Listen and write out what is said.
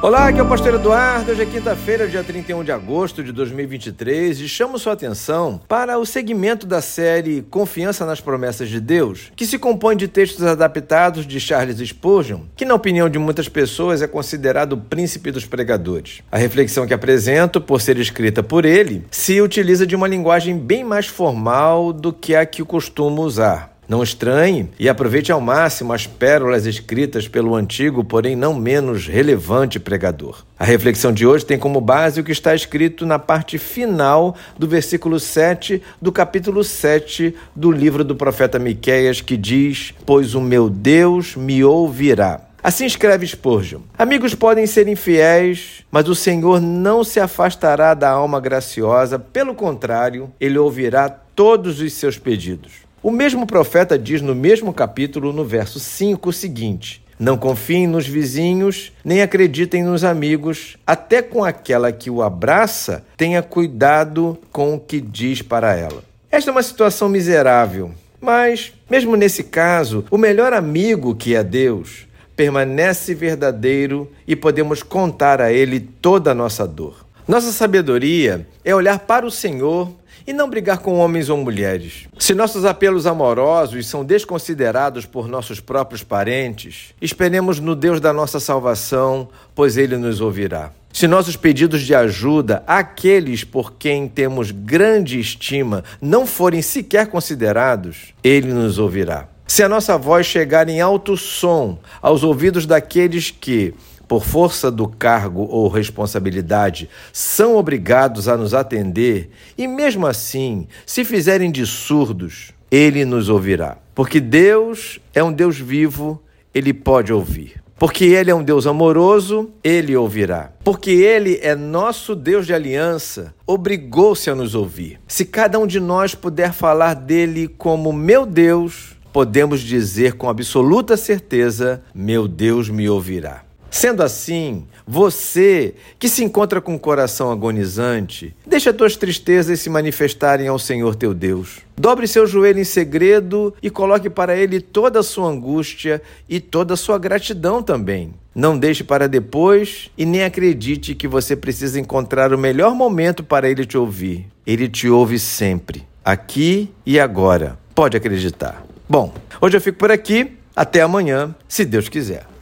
Olá, aqui é o Pastor Eduardo. Hoje é quinta-feira, dia 31 de agosto de 2023 e chamo sua atenção para o segmento da série Confiança nas Promessas de Deus, que se compõe de textos adaptados de Charles Spurgeon, que, na opinião de muitas pessoas, é considerado o príncipe dos pregadores. A reflexão que apresento, por ser escrita por ele, se utiliza de uma linguagem bem mais formal do que a que costumo usar. Não estranhe e aproveite ao máximo as pérolas escritas pelo antigo, porém não menos relevante pregador. A reflexão de hoje tem como base o que está escrito na parte final do versículo 7 do capítulo 7 do livro do profeta Miqueias, que diz: Pois o meu Deus me ouvirá. Assim escreve Spurgeon. Amigos podem ser infiéis, mas o Senhor não se afastará da alma graciosa, pelo contrário, ele ouvirá todos os seus pedidos. O mesmo profeta diz no mesmo capítulo, no verso 5, o seguinte: Não confiem nos vizinhos, nem acreditem nos amigos, até com aquela que o abraça, tenha cuidado com o que diz para ela. Esta é uma situação miserável, mas, mesmo nesse caso, o melhor amigo que é Deus permanece verdadeiro e podemos contar a Ele toda a nossa dor. Nossa sabedoria é olhar para o Senhor e não brigar com homens ou mulheres. Se nossos apelos amorosos são desconsiderados por nossos próprios parentes, esperemos no Deus da nossa salvação, pois ele nos ouvirá. Se nossos pedidos de ajuda àqueles por quem temos grande estima não forem sequer considerados, ele nos ouvirá. Se a nossa voz chegar em alto som aos ouvidos daqueles que, por força do cargo ou responsabilidade, são obrigados a nos atender, e mesmo assim, se fizerem de surdos, ele nos ouvirá. Porque Deus é um Deus vivo, ele pode ouvir. Porque Ele é um Deus amoroso, Ele ouvirá. Porque Ele é nosso Deus de aliança, obrigou-se a nos ouvir. Se cada um de nós puder falar dele como meu Deus, podemos dizer com absoluta certeza: meu Deus me ouvirá. Sendo assim, você que se encontra com o coração agonizante, deixa tuas tristezas se manifestarem ao Senhor teu Deus. Dobre seu joelho em segredo e coloque para ele toda a sua angústia e toda a sua gratidão também. Não deixe para depois e nem acredite que você precisa encontrar o melhor momento para ele te ouvir. Ele te ouve sempre, aqui e agora. Pode acreditar. Bom, hoje eu fico por aqui. Até amanhã, se Deus quiser.